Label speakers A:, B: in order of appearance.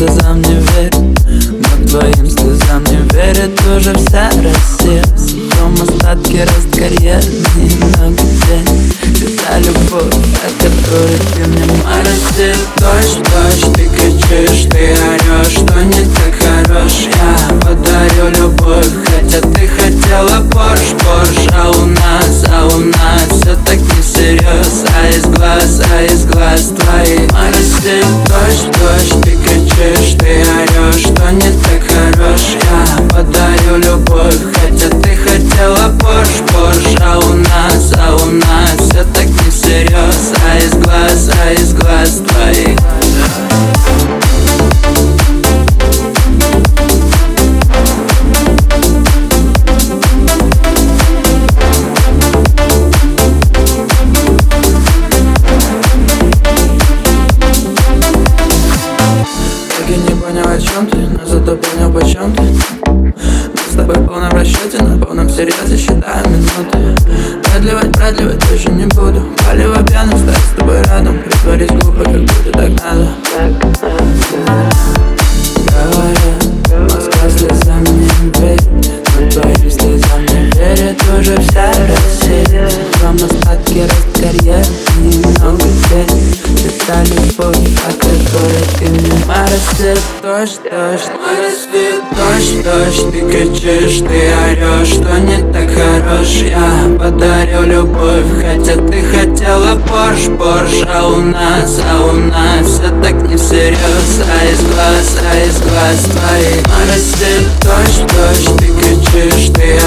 A: слезам не верит. Но твоим слезам не верит уже вся Россия. Съем остатки рост карьеры но где Где любовь, о которой ты мне моросишь Дождь, дождь, ты кричишь, ты орешь, что не так хорош. Я подарю любовь, хотя ты хотела Порш понял почем ты Мы с тобой в полном расчете, на полном серьезе считаем минуты. Продлевать, продлевать тоже не буду. Палево пьяным стать с тобой рядом. Притворись глупо, как будто так надо моросит Дождь, дождь, моросит Дождь, дождь, ты кричишь, ты орешь Что не так хорош, я подарю любовь Хотя ты хотела Порш, Порш А у нас, а у нас все так не всерьез А из глаз, а из глаз твоих. Моросит Дождь, дождь, ты кричишь, ты